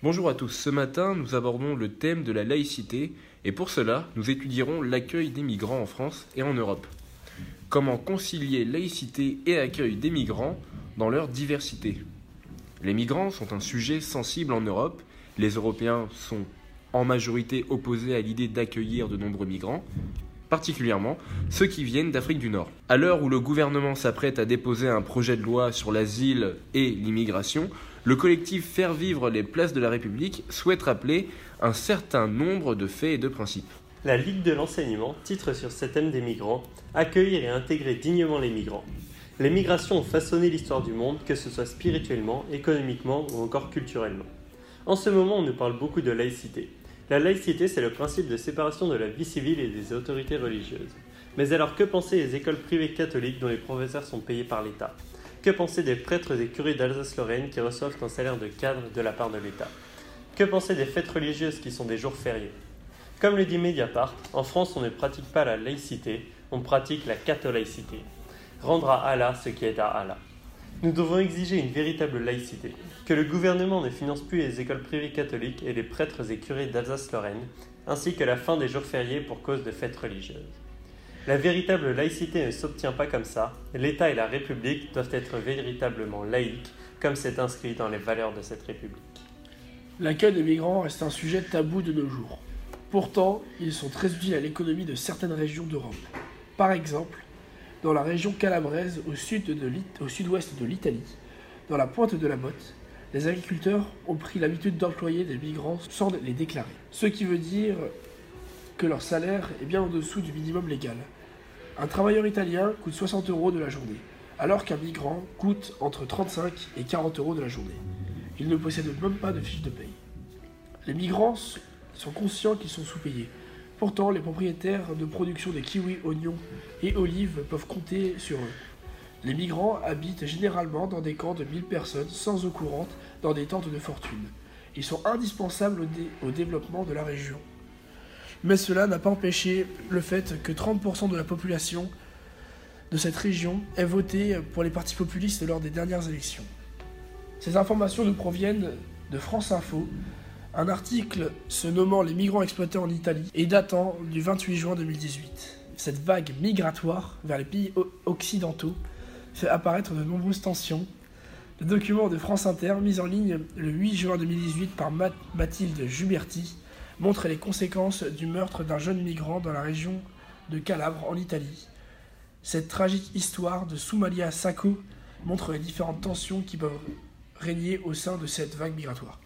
Bonjour à tous, ce matin nous abordons le thème de la laïcité et pour cela nous étudierons l'accueil des migrants en France et en Europe. Comment concilier laïcité et accueil des migrants dans leur diversité? Les migrants sont un sujet sensible en Europe, les Européens sont en majorité opposés à l'idée d'accueillir de nombreux migrants, particulièrement ceux qui viennent d'Afrique du Nord. À l'heure où le gouvernement s'apprête à déposer un projet de loi sur l'asile et l'immigration, le collectif Faire vivre les places de la République souhaite rappeler un certain nombre de faits et de principes. La Ligue de l'enseignement titre sur ce thème des migrants Accueillir et intégrer dignement les migrants. Les migrations ont façonné l'histoire du monde, que ce soit spirituellement, économiquement ou encore culturellement. En ce moment, on nous parle beaucoup de laïcité. La laïcité, c'est le principe de séparation de la vie civile et des autorités religieuses. Mais alors, que penser des écoles privées catholiques dont les professeurs sont payés par l'État? Que penser des prêtres et curés d'Alsace-Lorraine qui reçoivent un salaire de cadre de la part de l'État? Que penser des fêtes religieuses qui sont des jours fériés? Comme le dit Mediapart, en France, on ne pratique pas la laïcité, on pratique la catholaïcité. Rendre à Allah ce qui est à Allah. Nous devons exiger une véritable laïcité, que le gouvernement ne finance plus les écoles privées catholiques et les prêtres et curés d'Alsace-Lorraine, ainsi que la fin des jours fériés pour cause de fêtes religieuses. La véritable laïcité ne s'obtient pas comme ça, l'État et la République doivent être véritablement laïques, comme c'est inscrit dans les valeurs de cette République. L'accueil des migrants reste un sujet tabou de nos jours. Pourtant, ils sont très utiles à l'économie de certaines régions d'Europe. Par exemple, dans la région calabraise au sud-ouest de l'Italie, dans la pointe de la Motte, les agriculteurs ont pris l'habitude d'employer des migrants sans les déclarer. Ce qui veut dire que leur salaire est bien en dessous du minimum légal. Un travailleur italien coûte 60 euros de la journée, alors qu'un migrant coûte entre 35 et 40 euros de la journée. Ils ne possèdent même pas de fiche de paye. Les migrants sont conscients qu'ils sont sous-payés. Pourtant, les propriétaires de production des kiwis, oignons et olives peuvent compter sur eux. Les migrants habitent généralement dans des camps de 1000 personnes sans eau courante dans des tentes de fortune. Ils sont indispensables au, développement de la région. Mais cela n'a pas empêché le fait que 30% de la population de cette région ait voté pour les partis populistes lors des dernières élections. Ces informations nous proviennent de France Info, un article se nommant Les migrants exploités en Italie et datant du 28 juin 2018. Cette vague migratoire vers les pays occidentaux fait apparaître de nombreuses tensions. Le document de France Inter, mis en ligne le 8 juin 2018 par Mathilde Juberti, montre les conséquences du meurtre d'un jeune migrant dans la région de Calabre, en Italie. Cette tragique histoire de Soumalia Sacco montre les différentes tensions qui peuvent régner au sein de cette vague migratoire.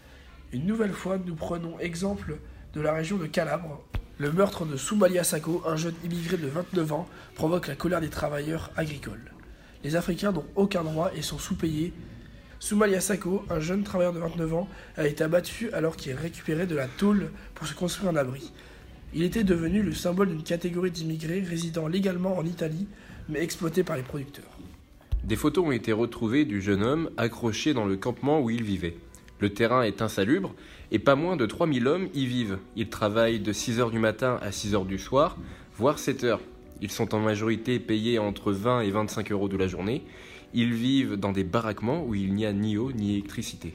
Une nouvelle fois, nous prenons exemple de la région de Calabre. Le meurtre de Soumalia Sacco, un jeune immigré de 29 ans, provoque la colère des travailleurs agricoles. Les Africains n'ont aucun droit et sont sous-payés. Soumalia Sako, un jeune travailleur de 29 ans, a été abattu alors qu'il récupérait de la tôle pour se construire un abri. Il était devenu le symbole d'une catégorie d'immigrés résidant légalement en Italie, mais exploités par les producteurs. Des photos ont été retrouvées du jeune homme accroché dans le campement où il vivait. Le terrain est insalubre et pas moins de 3000 hommes y vivent. Ils travaillent de 6h du matin à 6h du soir, voire 7 h ils sont en majorité payés entre 20 et 25 euros de la journée. Ils vivent dans des baraquements où il n'y a ni eau ni électricité.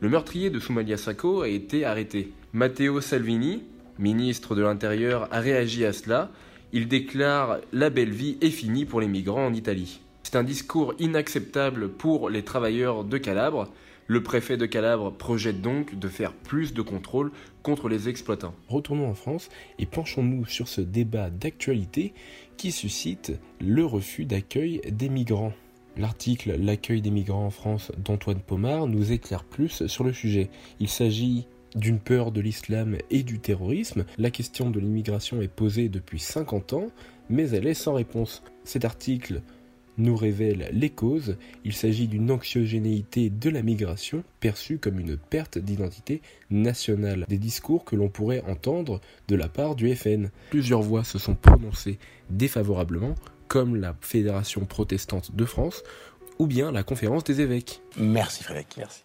Le meurtrier de Soumalia Sacco a été arrêté. Matteo Salvini, ministre de l'Intérieur, a réagi à cela. Il déclare La belle vie est finie pour les migrants en Italie. C'est un discours inacceptable pour les travailleurs de Calabre. Le préfet de Calabre projette donc de faire plus de contrôles contre les exploitants. Retournons en France et penchons-nous sur ce débat d'actualité qui suscite le refus d'accueil des migrants. L'article L'accueil des migrants en France d'Antoine Pomard nous éclaire plus sur le sujet. Il s'agit d'une peur de l'islam et du terrorisme. La question de l'immigration est posée depuis 50 ans, mais elle est sans réponse. Cet article nous révèle les causes. Il s'agit d'une anxiogénéité de la migration perçue comme une perte d'identité nationale. Des discours que l'on pourrait entendre de la part du FN. Plusieurs voix se sont prononcées défavorablement, comme la Fédération protestante de France ou bien la conférence des évêques. Merci Frédéric. Merci.